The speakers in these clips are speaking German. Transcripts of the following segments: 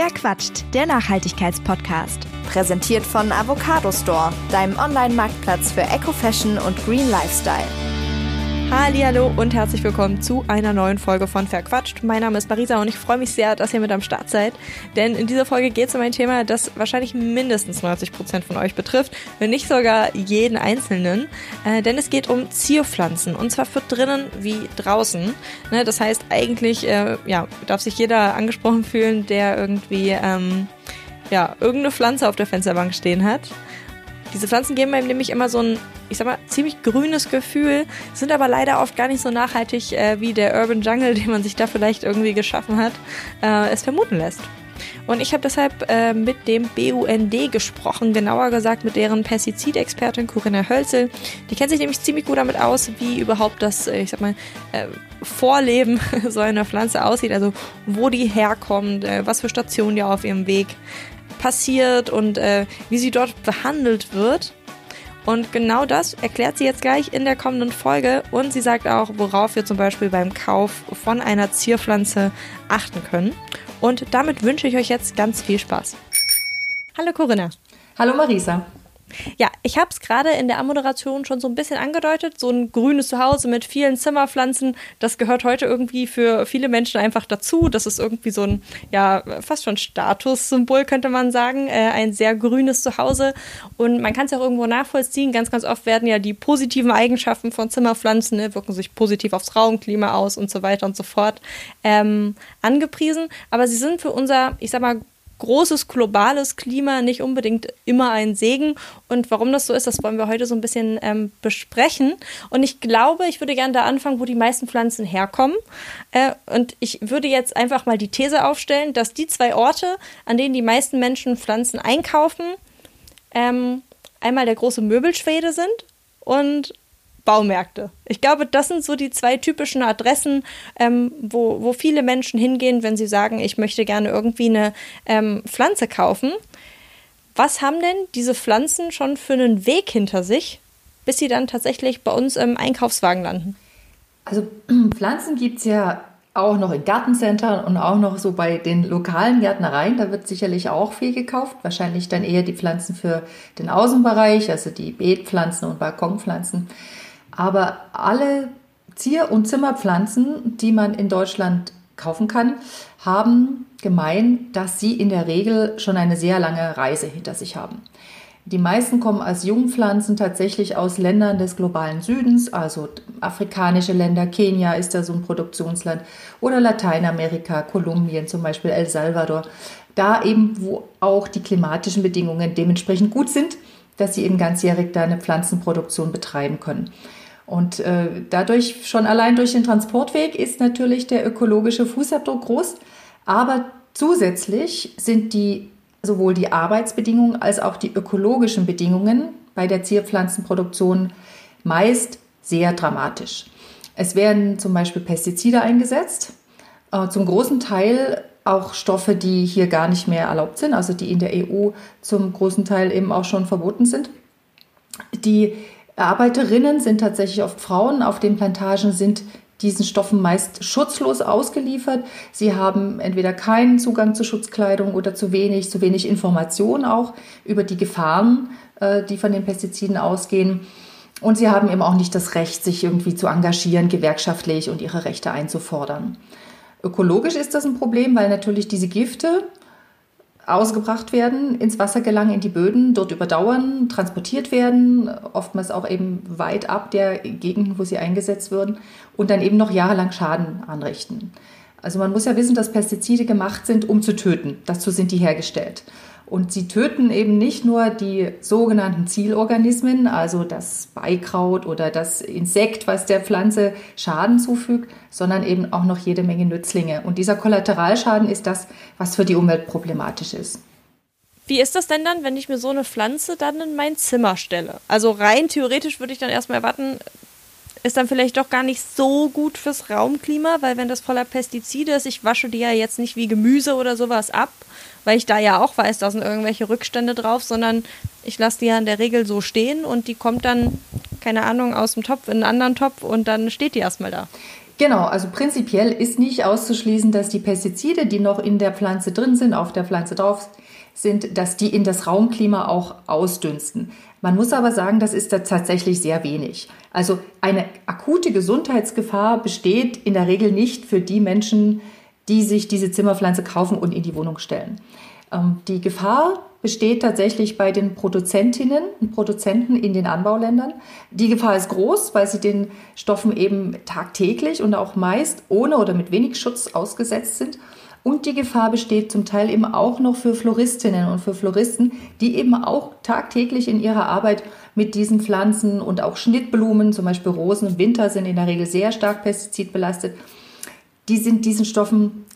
Wer quatscht? Der Nachhaltigkeitspodcast. Präsentiert von Avocado Store, deinem Online-Marktplatz für Eco-Fashion und Green Lifestyle. Hallo und herzlich willkommen zu einer neuen Folge von Verquatscht. Mein Name ist Marisa und ich freue mich sehr, dass ihr mit am Start seid. Denn in dieser Folge geht es um ein Thema, das wahrscheinlich mindestens 90 Prozent von euch betrifft, wenn nicht sogar jeden Einzelnen. Äh, denn es geht um Zierpflanzen und zwar für drinnen wie draußen. Ne, das heißt, eigentlich äh, ja, darf sich jeder angesprochen fühlen, der irgendwie ähm, ja, irgendeine Pflanze auf der Fensterbank stehen hat. Diese Pflanzen geben einem nämlich immer so ein, ich sag mal, ziemlich grünes Gefühl, sind aber leider oft gar nicht so nachhaltig äh, wie der Urban Jungle, den man sich da vielleicht irgendwie geschaffen hat, äh, es vermuten lässt. Und ich habe deshalb äh, mit dem BUND gesprochen, genauer gesagt mit deren Pestizidexpertin Corinna Hölzel. Die kennt sich nämlich ziemlich gut damit aus, wie überhaupt das, äh, ich sag mal, äh, Vorleben so einer Pflanze aussieht, also wo die herkommt, äh, was für Stationen die auf ihrem Weg passiert und äh, wie sie dort behandelt wird. Und genau das erklärt sie jetzt gleich in der kommenden Folge. Und sie sagt auch, worauf wir zum Beispiel beim Kauf von einer Zierpflanze achten können. Und damit wünsche ich euch jetzt ganz viel Spaß. Hallo Corinna. Hallo Marisa. Ja, ich habe es gerade in der Ammoderation schon so ein bisschen angedeutet. So ein grünes Zuhause mit vielen Zimmerpflanzen, das gehört heute irgendwie für viele Menschen einfach dazu. Das ist irgendwie so ein, ja, fast schon Statussymbol, könnte man sagen. Äh, ein sehr grünes Zuhause. Und man kann es auch irgendwo nachvollziehen. Ganz, ganz oft werden ja die positiven Eigenschaften von Zimmerpflanzen, ne, wirken sich positiv aufs Raumklima aus und so weiter und so fort, ähm, angepriesen. Aber sie sind für unser, ich sag mal, großes globales Klima nicht unbedingt immer ein Segen. Und warum das so ist, das wollen wir heute so ein bisschen ähm, besprechen. Und ich glaube, ich würde gerne da anfangen, wo die meisten Pflanzen herkommen. Äh, und ich würde jetzt einfach mal die These aufstellen, dass die zwei Orte, an denen die meisten Menschen Pflanzen einkaufen, ähm, einmal der große Möbelschwede sind und Baumärkte. Ich glaube, das sind so die zwei typischen Adressen, ähm, wo, wo viele Menschen hingehen, wenn sie sagen, ich möchte gerne irgendwie eine ähm, Pflanze kaufen. Was haben denn diese Pflanzen schon für einen Weg hinter sich, bis sie dann tatsächlich bei uns im Einkaufswagen landen? Also Pflanzen gibt es ja auch noch in Gartencentern und auch noch so bei den lokalen Gärtnereien. Da wird sicherlich auch viel gekauft. Wahrscheinlich dann eher die Pflanzen für den Außenbereich, also die Beetpflanzen und Balkonpflanzen. Aber alle Zier- und Zimmerpflanzen, die man in Deutschland kaufen kann, haben gemein, dass sie in der Regel schon eine sehr lange Reise hinter sich haben. Die meisten kommen als Jungpflanzen tatsächlich aus Ländern des globalen Südens, also afrikanische Länder, Kenia ist da so ein Produktionsland, oder Lateinamerika, Kolumbien zum Beispiel, El Salvador. Da eben, wo auch die klimatischen Bedingungen dementsprechend gut sind, dass sie eben ganzjährig da eine Pflanzenproduktion betreiben können. Und äh, dadurch, schon allein durch den Transportweg, ist natürlich der ökologische Fußabdruck groß. Aber zusätzlich sind die sowohl die Arbeitsbedingungen als auch die ökologischen Bedingungen bei der Zierpflanzenproduktion meist sehr dramatisch. Es werden zum Beispiel Pestizide eingesetzt, äh, zum großen Teil auch Stoffe, die hier gar nicht mehr erlaubt sind, also die in der EU zum großen Teil eben auch schon verboten sind. Die Arbeiterinnen sind tatsächlich oft Frauen. Auf den Plantagen sind diesen Stoffen meist schutzlos ausgeliefert. Sie haben entweder keinen Zugang zu Schutzkleidung oder zu wenig, zu wenig Information auch über die Gefahren, äh, die von den Pestiziden ausgehen. Und sie haben eben auch nicht das Recht, sich irgendwie zu engagieren, gewerkschaftlich und ihre Rechte einzufordern. Ökologisch ist das ein Problem, weil natürlich diese Gifte ausgebracht werden, ins Wasser gelangen, in die Böden, dort überdauern, transportiert werden, oftmals auch eben weit ab der Gegenden, wo sie eingesetzt würden und dann eben noch jahrelang Schaden anrichten. Also man muss ja wissen, dass Pestizide gemacht sind, um zu töten. Dazu sind die hergestellt. Und sie töten eben nicht nur die sogenannten Zielorganismen, also das Beikraut oder das Insekt, was der Pflanze Schaden zufügt, sondern eben auch noch jede Menge Nützlinge. Und dieser Kollateralschaden ist das, was für die Umwelt problematisch ist. Wie ist das denn dann, wenn ich mir so eine Pflanze dann in mein Zimmer stelle? Also rein theoretisch würde ich dann erstmal erwarten, ist dann vielleicht doch gar nicht so gut fürs Raumklima, weil wenn das voller Pestizide ist, ich wasche die ja jetzt nicht wie Gemüse oder sowas ab, weil ich da ja auch weiß, da sind irgendwelche Rückstände drauf, sondern ich lasse die ja in der Regel so stehen und die kommt dann, keine Ahnung, aus dem Topf in einen anderen Topf und dann steht die erstmal da. Genau, also prinzipiell ist nicht auszuschließen, dass die Pestizide, die noch in der Pflanze drin sind, auf der Pflanze drauf sind, dass die in das Raumklima auch ausdünsten. Man muss aber sagen, das ist da tatsächlich sehr wenig. Also eine akute Gesundheitsgefahr besteht in der Regel nicht für die Menschen, die sich diese Zimmerpflanze kaufen und in die Wohnung stellen. Ähm, die Gefahr besteht tatsächlich bei den Produzentinnen und Produzenten in den Anbauländern. Die Gefahr ist groß, weil sie den Stoffen eben tagtäglich und auch meist ohne oder mit wenig Schutz ausgesetzt sind. Und die Gefahr besteht zum Teil eben auch noch für Floristinnen und für Floristen, die eben auch tagtäglich in ihrer Arbeit mit diesen Pflanzen und auch Schnittblumen, zum Beispiel Rosen im Winter, sind in der Regel sehr stark pestizidbelastet. Die sind diesen Stoffen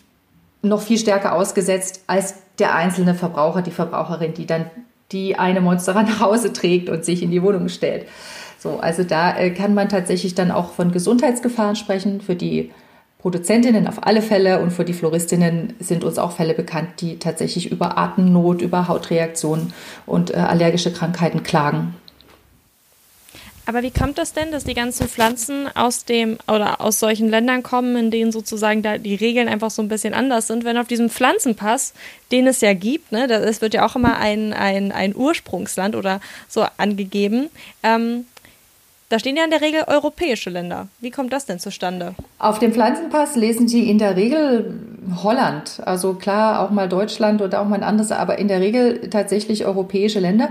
noch viel stärker ausgesetzt als der einzelne Verbraucher, die Verbraucherin, die dann die eine Monster nach Hause trägt und sich in die Wohnung stellt. So, also da äh, kann man tatsächlich dann auch von Gesundheitsgefahren sprechen für die Produzentinnen auf alle Fälle und für die Floristinnen sind uns auch Fälle bekannt, die tatsächlich über Atemnot, über Hautreaktionen und äh, allergische Krankheiten klagen. Aber wie kommt das denn, dass die ganzen Pflanzen aus dem oder aus solchen Ländern kommen, in denen sozusagen da die Regeln einfach so ein bisschen anders sind, wenn auf diesem Pflanzenpass, den es ja gibt, ne, es wird ja auch immer ein, ein, ein Ursprungsland oder so angegeben, ähm, da stehen ja in der Regel europäische Länder. Wie kommt das denn zustande? Auf dem Pflanzenpass lesen Sie in der Regel Holland. Also klar, auch mal Deutschland oder auch mal ein anderes, aber in der Regel tatsächlich europäische Länder.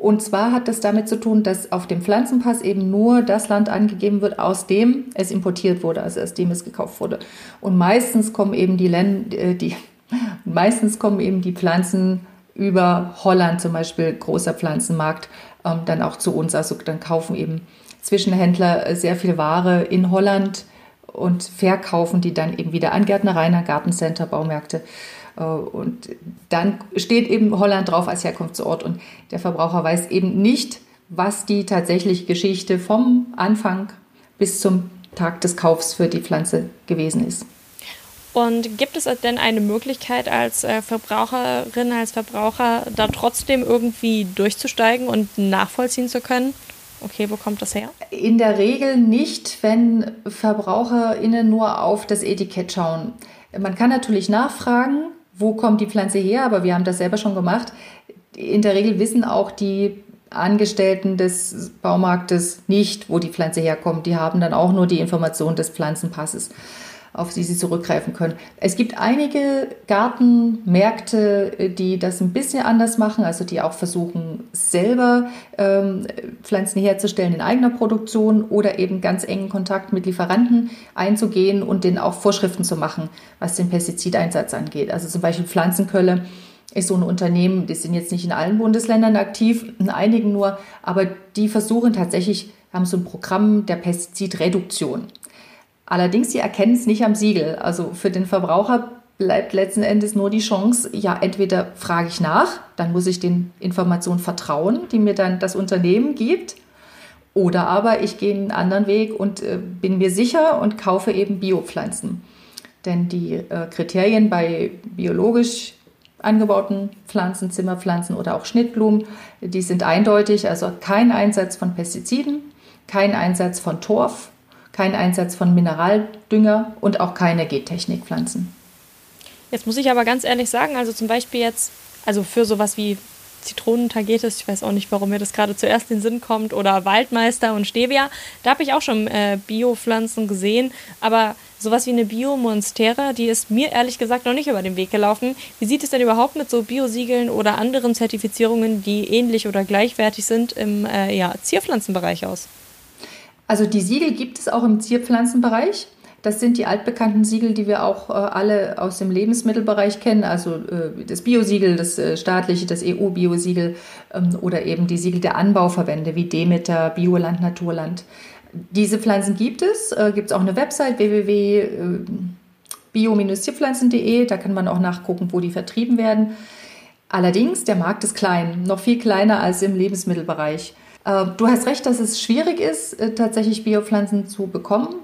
Und zwar hat das damit zu tun, dass auf dem Pflanzenpass eben nur das Land angegeben wird, aus dem es importiert wurde, also aus dem es gekauft wurde. Und meistens kommen eben die Länder, äh, die, meistens kommen eben die Pflanzen über Holland zum Beispiel, großer Pflanzenmarkt, ähm, dann auch zu uns. Also dann kaufen eben Zwischenhändler äh, sehr viel Ware in Holland und verkaufen die dann eben wieder an Gärtnereien, an Gartencenter, Baumärkte. Äh, und dann steht eben Holland drauf als Herkunftsort und der Verbraucher weiß eben nicht, was die tatsächliche Geschichte vom Anfang bis zum Tag des Kaufs für die Pflanze gewesen ist. Und gibt es denn eine Möglichkeit als äh, Verbraucherin, als Verbraucher da trotzdem irgendwie durchzusteigen und nachvollziehen zu können, Okay, wo kommt das her? In der Regel nicht, wenn VerbraucherInnen nur auf das Etikett schauen. Man kann natürlich nachfragen, wo kommt die Pflanze her, aber wir haben das selber schon gemacht. In der Regel wissen auch die Angestellten des Baumarktes nicht, wo die Pflanze herkommt. Die haben dann auch nur die Information des Pflanzenpasses auf die sie zurückgreifen können. Es gibt einige Gartenmärkte, äh, die das ein bisschen anders machen, also die auch versuchen, selber ähm, Pflanzen herzustellen in eigener Produktion oder eben ganz engen Kontakt mit Lieferanten einzugehen und denen auch Vorschriften zu machen, was den Pestizideinsatz angeht. Also zum Beispiel Pflanzenkölle ist so ein Unternehmen, die sind jetzt nicht in allen Bundesländern aktiv, in einigen nur, aber die versuchen tatsächlich, haben so ein Programm der Pestizidreduktion. Allerdings, sie erkennen es nicht am Siegel. Also für den Verbraucher bleibt letzten Endes nur die Chance, ja, entweder frage ich nach, dann muss ich den Informationen vertrauen, die mir dann das Unternehmen gibt, oder aber ich gehe einen anderen Weg und äh, bin mir sicher und kaufe eben Biopflanzen. Denn die äh, Kriterien bei biologisch angebauten Pflanzen, Zimmerpflanzen oder auch Schnittblumen, die sind eindeutig. Also kein Einsatz von Pestiziden, kein Einsatz von Torf, kein Einsatz von Mineraldünger und auch keine Gentechnikpflanzen. Jetzt muss ich aber ganz ehrlich sagen, also zum Beispiel jetzt, also für sowas wie Zitronentagetes, ich weiß auch nicht, warum mir das gerade zuerst in den Sinn kommt, oder Waldmeister und Stevia, da habe ich auch schon äh, Biopflanzen gesehen, aber sowas wie eine Bio-Monstera, die ist mir ehrlich gesagt noch nicht über den Weg gelaufen. Wie sieht es denn überhaupt mit so Biosiegeln oder anderen Zertifizierungen, die ähnlich oder gleichwertig sind im äh, ja, Zierpflanzenbereich aus? Also die Siegel gibt es auch im Zierpflanzenbereich. Das sind die altbekannten Siegel, die wir auch äh, alle aus dem Lebensmittelbereich kennen, also äh, das Biosiegel, das äh, staatliche, das EU-Biosiegel ähm, oder eben die Siegel der Anbauverbände wie Demeter, Bioland, Naturland. Diese Pflanzen gibt es, äh, gibt es auch eine Website www.bio-tierpflanzen.de, da kann man auch nachgucken, wo die vertrieben werden. Allerdings, der Markt ist klein, noch viel kleiner als im Lebensmittelbereich. Äh, du hast recht, dass es schwierig ist, äh, tatsächlich Biopflanzen zu bekommen.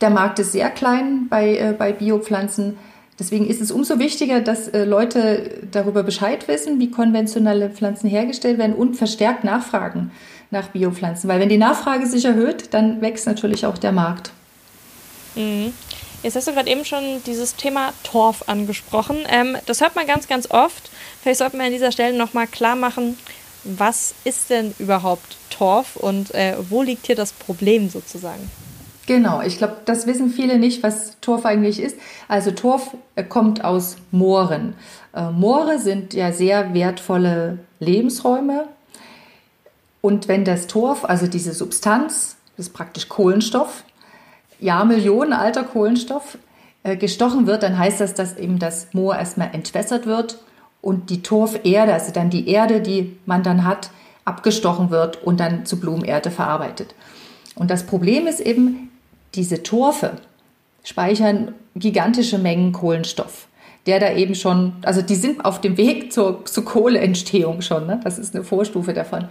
Der Markt ist sehr klein bei, äh, bei Biopflanzen. Deswegen ist es umso wichtiger, dass Leute darüber Bescheid wissen, wie konventionelle Pflanzen hergestellt werden und verstärkt nachfragen nach Biopflanzen. Weil wenn die Nachfrage sich erhöht, dann wächst natürlich auch der Markt. Mhm. Jetzt hast du gerade eben schon dieses Thema Torf angesprochen. Ähm, das hört man ganz, ganz oft. Vielleicht sollten wir an dieser Stelle nochmal klar machen, was ist denn überhaupt Torf und äh, wo liegt hier das Problem sozusagen? Genau, ich glaube, das wissen viele nicht, was Torf eigentlich ist. Also Torf äh, kommt aus Mooren. Äh, Moore sind ja sehr wertvolle Lebensräume. Und wenn das Torf, also diese Substanz, das ist praktisch Kohlenstoff, Jahrmillionen alter Kohlenstoff, äh, gestochen wird, dann heißt das, dass eben das Moor erstmal entwässert wird und die Torferde, also dann die Erde, die man dann hat, abgestochen wird und dann zu Blumenerde verarbeitet. Und das Problem ist eben, diese Torfe speichern gigantische Mengen Kohlenstoff, der da eben schon, also die sind auf dem Weg zur, zur Kohleentstehung schon, ne? das ist eine Vorstufe davon.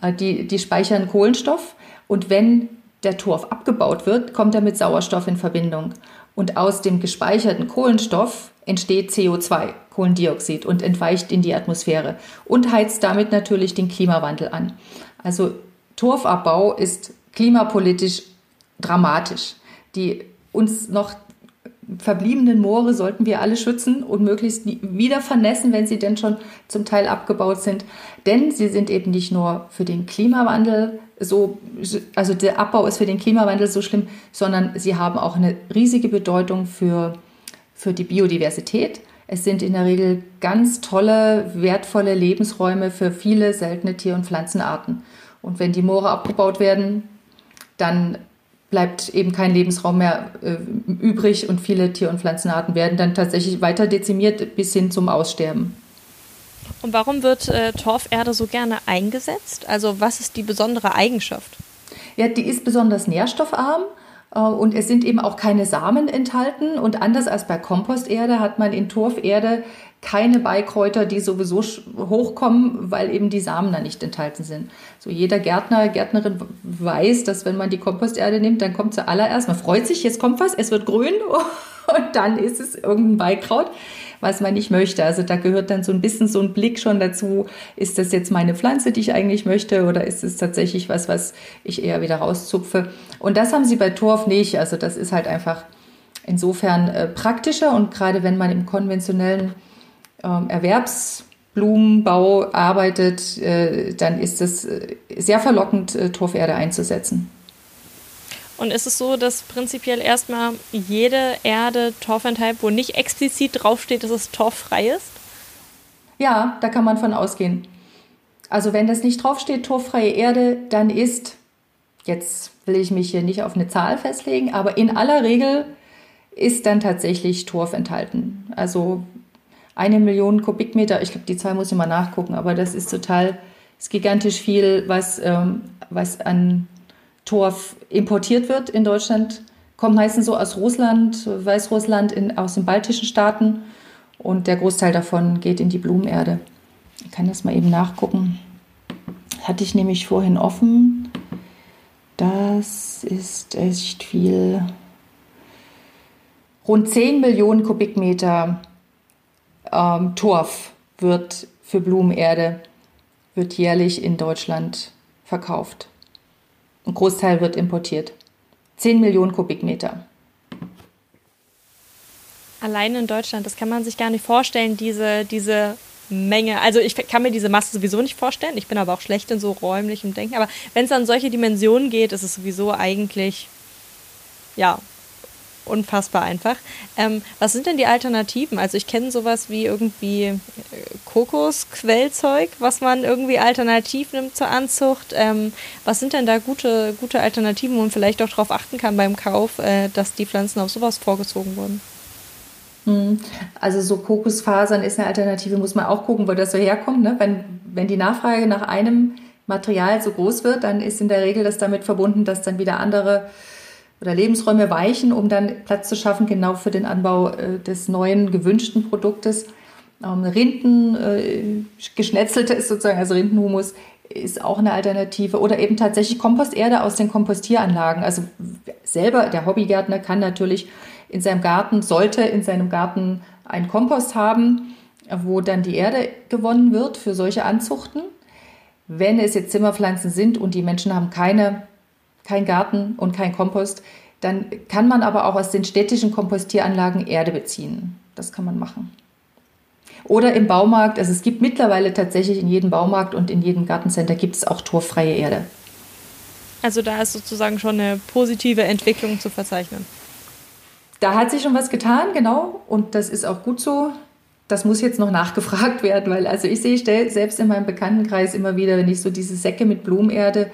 Äh, die, die speichern Kohlenstoff und wenn der Torf abgebaut wird, kommt er mit Sauerstoff in Verbindung. Und aus dem gespeicherten Kohlenstoff entsteht CO2, Kohlendioxid, und entweicht in die Atmosphäre und heizt damit natürlich den Klimawandel an. Also Torfabbau ist klimapolitisch dramatisch. Die uns noch verbliebenen Moore sollten wir alle schützen und möglichst wieder vernässen, wenn sie denn schon zum Teil abgebaut sind. Denn sie sind eben nicht nur für den Klimawandel so, also der Abbau ist für den Klimawandel so schlimm, sondern sie haben auch eine riesige Bedeutung für, für die Biodiversität. Es sind in der Regel ganz tolle, wertvolle Lebensräume für viele seltene Tier- und Pflanzenarten. Und wenn die Moore abgebaut werden, dann bleibt eben kein Lebensraum mehr äh, übrig und viele Tier- und Pflanzenarten werden dann tatsächlich weiter dezimiert bis hin zum Aussterben. Und warum wird äh, Torferde so gerne eingesetzt? Also was ist die besondere Eigenschaft? Ja, die ist besonders nährstoffarm äh, und es sind eben auch keine Samen enthalten. Und anders als bei Komposterde hat man in Torferde keine Beikräuter, die sowieso hochkommen, weil eben die Samen da nicht enthalten sind. So jeder Gärtner, Gärtnerin weiß, dass wenn man die Komposterde nimmt, dann kommt zuallererst, man freut sich, jetzt kommt was, es wird grün und dann ist es irgendein Beikraut, was man nicht möchte. Also da gehört dann so ein bisschen so ein Blick schon dazu, ist das jetzt meine Pflanze, die ich eigentlich möchte oder ist es tatsächlich was, was ich eher wieder rauszupfe. Und das haben sie bei Torf nicht. Also das ist halt einfach insofern äh, praktischer und gerade wenn man im konventionellen ähm, Erwerbsblumenbau arbeitet, äh, dann ist es äh, sehr verlockend, äh, Torferde einzusetzen. Und ist es so, dass prinzipiell erstmal jede Erde Torf enthält, wo nicht explizit draufsteht, dass es torffrei ist? Ja, da kann man von ausgehen. Also wenn das nicht draufsteht, torffreie Erde, dann ist, jetzt will ich mich hier nicht auf eine Zahl festlegen, aber in aller Regel ist dann tatsächlich Torf enthalten. Also eine Million Kubikmeter, ich glaube, die Zahl muss ich mal nachgucken, aber das ist total, ist gigantisch viel, was, ähm, was an Torf importiert wird in Deutschland. Kommt meistens so aus Russland, Weißrussland, in, aus den baltischen Staaten und der Großteil davon geht in die Blumenerde. Ich kann das mal eben nachgucken. Hatte ich nämlich vorhin offen. Das ist echt viel. Rund 10 Millionen Kubikmeter ähm, Torf wird für Blumenerde wird jährlich in Deutschland verkauft. Ein Großteil wird importiert. 10 Millionen Kubikmeter. Allein in Deutschland, das kann man sich gar nicht vorstellen, diese, diese Menge. Also ich kann mir diese Masse sowieso nicht vorstellen. Ich bin aber auch schlecht in so räumlichem Denken. Aber wenn es an solche Dimensionen geht, ist es sowieso eigentlich ja unfassbar einfach. Ähm, was sind denn die Alternativen? Also ich kenne sowas wie irgendwie äh, Kokosquellzeug, was man irgendwie alternativ nimmt zur Anzucht. Ähm, was sind denn da gute, gute Alternativen, wo man vielleicht auch darauf achten kann beim Kauf, äh, dass die Pflanzen auf sowas vorgezogen wurden? Hm. Also so Kokosfasern ist eine Alternative, muss man auch gucken, wo das so herkommt. Ne? Wenn, wenn die Nachfrage nach einem Material so groß wird, dann ist in der Regel das damit verbunden, dass dann wieder andere oder Lebensräume weichen, um dann Platz zu schaffen, genau für den Anbau äh, des neuen gewünschten Produktes. Ähm, Rinden, äh, geschnetzeltes sozusagen, also Rindenhumus, ist auch eine Alternative. Oder eben tatsächlich Komposterde aus den Kompostieranlagen. Also selber, der Hobbygärtner kann natürlich in seinem Garten, sollte in seinem Garten einen Kompost haben, wo dann die Erde gewonnen wird für solche Anzuchten. Wenn es jetzt Zimmerpflanzen sind und die Menschen haben keine kein Garten und kein Kompost, Dann kann man aber auch aus den städtischen Kompostieranlagen Erde beziehen. Das kann man machen. Oder im Baumarkt, also es gibt mittlerweile tatsächlich in jedem Baumarkt und in jedem Gartencenter gibt es auch torfreie Erde. Also da ist sozusagen schon eine positive Entwicklung zu verzeichnen. Da hat sich schon was getan, genau. Und das ist auch gut so. Das muss jetzt noch nachgefragt werden, weil also ich sehe selbst in meinem Bekanntenkreis immer wieder, wenn ich so diese Säcke mit Blumenerde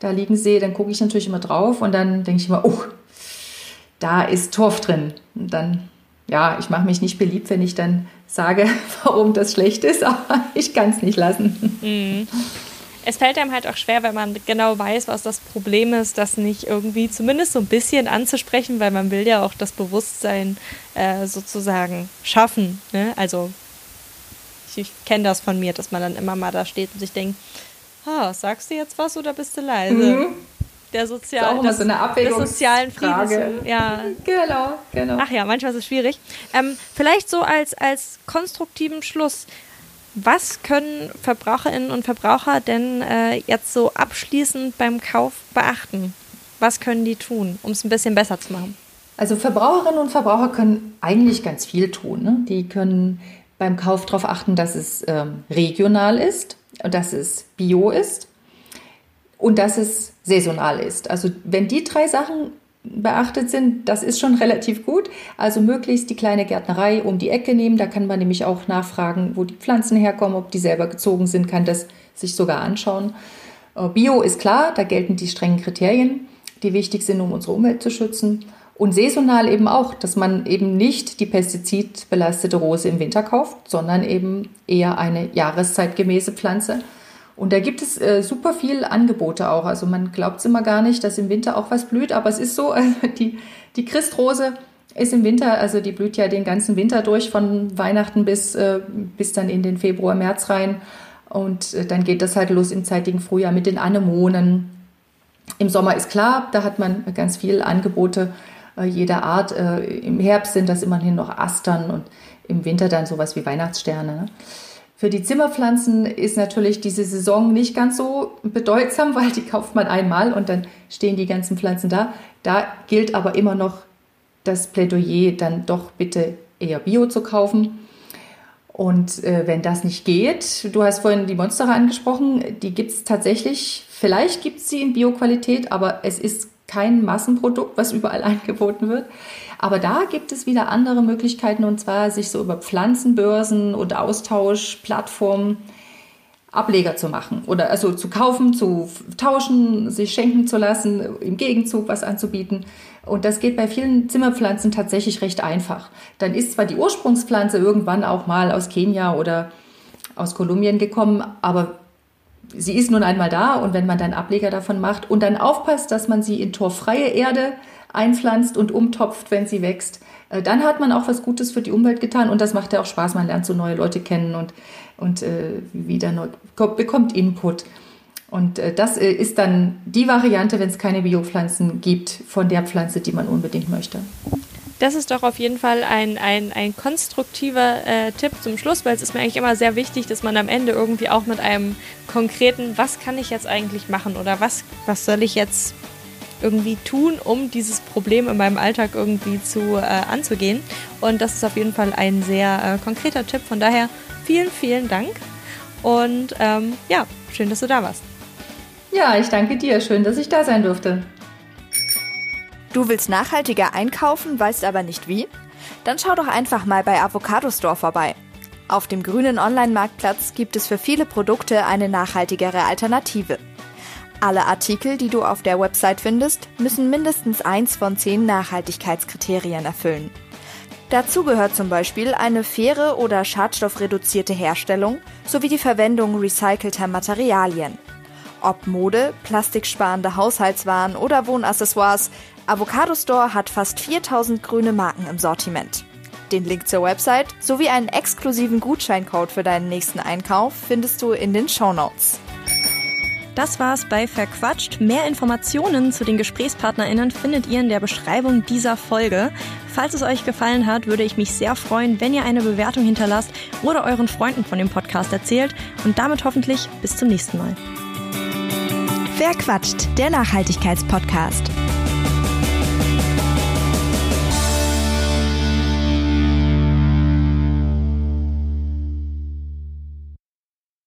da liegen sehe, dann gucke ich natürlich immer drauf und dann denke ich immer, oh, da ist Torf drin. Und dann, ja, ich mache mich nicht beliebt, wenn ich dann sage, warum das schlecht ist, aber ich kann es nicht lassen. Mhm. Es fällt einem halt auch schwer, wenn man genau weiß, was das Problem ist, das nicht irgendwie zumindest so ein bisschen anzusprechen, weil man will ja auch das Bewusstsein äh, sozusagen schaffen. Ne? Also ich, ich kenne das von mir, dass man dann immer mal da steht und sich denkt, oh, sagst du jetzt was oder bist du leise? Mhm der sozialen, das, so der sozialen Friedens. Ja. Genau, genau. Ach ja, manchmal ist es schwierig. Ähm, vielleicht so als, als konstruktiven Schluss. Was können Verbraucherinnen und Verbraucher denn äh, jetzt so abschließend beim Kauf beachten? Was können die tun, um es ein bisschen besser zu machen? Also Verbraucherinnen und Verbraucher können eigentlich ganz viel tun. Ne? Die können beim Kauf darauf achten, dass es ähm, regional ist, dass es bio ist und dass es saisonal ist. Also wenn die drei Sachen beachtet sind, das ist schon relativ gut. Also möglichst die kleine Gärtnerei um die Ecke nehmen. Da kann man nämlich auch nachfragen, wo die Pflanzen herkommen, ob die selber gezogen sind, kann das sich sogar anschauen. Äh, Bio ist klar, da gelten die strengen Kriterien, die wichtig sind, um unsere Umwelt zu schützen. Und saisonal eben auch, dass man eben nicht die pestizidbelastete Rose im Winter kauft, sondern eben eher eine jahreszeitgemäße Pflanze. Und da gibt es äh, super viel Angebote auch. Also man glaubt es immer gar nicht, dass im Winter auch was blüht, aber es ist so, also die, die Christrose ist im Winter, also die blüht ja den ganzen Winter durch, von Weihnachten bis, äh, bis dann in den Februar, März rein. Und äh, dann geht das halt los im zeitigen Frühjahr mit den Anemonen. Im Sommer ist klar, da hat man ganz viele Angebote jeder Art. Äh, Im Herbst sind das immerhin noch Astern und im Winter dann sowas wie Weihnachtssterne. Ne? Für die Zimmerpflanzen ist natürlich diese Saison nicht ganz so bedeutsam, weil die kauft man einmal und dann stehen die ganzen Pflanzen da. Da gilt aber immer noch das Plädoyer, dann doch bitte eher Bio zu kaufen. Und äh, wenn das nicht geht, du hast vorhin die Monster angesprochen, die gibt es tatsächlich, vielleicht gibt es sie in Bio-Qualität, aber es ist kein Massenprodukt, was überall angeboten wird. Aber da gibt es wieder andere Möglichkeiten und zwar sich so über Pflanzenbörsen und Austauschplattformen Ableger zu machen oder also zu kaufen, zu tauschen, sich schenken zu lassen, im Gegenzug was anzubieten. Und das geht bei vielen Zimmerpflanzen tatsächlich recht einfach. Dann ist zwar die Ursprungspflanze irgendwann auch mal aus Kenia oder aus Kolumbien gekommen, aber sie ist nun einmal da und wenn man dann Ableger davon macht und dann aufpasst, dass man sie in torfreie Erde einpflanzt und umtopft, wenn sie wächst, äh, dann hat man auch was Gutes für die Umwelt getan und das macht ja auch Spaß. Man lernt so neue Leute kennen und, und äh, wieder neu, bekommt Input. Und äh, das äh, ist dann die Variante, wenn es keine Biopflanzen gibt, von der Pflanze, die man unbedingt möchte. Das ist doch auf jeden Fall ein, ein, ein konstruktiver äh, Tipp zum Schluss, weil es ist mir eigentlich immer sehr wichtig, dass man am Ende irgendwie auch mit einem konkreten, was kann ich jetzt eigentlich machen oder was, was soll ich jetzt irgendwie tun, um dieses Problem in meinem Alltag irgendwie zu äh, anzugehen. Und das ist auf jeden Fall ein sehr äh, konkreter Tipp. Von daher vielen, vielen Dank. Und ähm, ja, schön, dass du da warst. Ja, ich danke dir. Schön, dass ich da sein durfte. Du willst nachhaltiger einkaufen, weißt aber nicht wie? Dann schau doch einfach mal bei Avocado Store vorbei. Auf dem grünen Online-Marktplatz gibt es für viele Produkte eine nachhaltigere Alternative. Alle Artikel, die du auf der Website findest, müssen mindestens eins von zehn Nachhaltigkeitskriterien erfüllen. Dazu gehört zum Beispiel eine faire oder schadstoffreduzierte Herstellung sowie die Verwendung recycelter Materialien. Ob Mode, plastiksparende Haushaltswaren oder Wohnaccessoires, Avocado Store hat fast 4000 grüne Marken im Sortiment. Den Link zur Website sowie einen exklusiven Gutscheincode für deinen nächsten Einkauf findest du in den Show Notes. Das war's bei Verquatscht. Mehr Informationen zu den GesprächspartnerInnen findet ihr in der Beschreibung dieser Folge. Falls es euch gefallen hat, würde ich mich sehr freuen, wenn ihr eine Bewertung hinterlasst oder euren Freunden von dem Podcast erzählt und damit hoffentlich bis zum nächsten Mal. Verquatscht, der Nachhaltigkeitspodcast.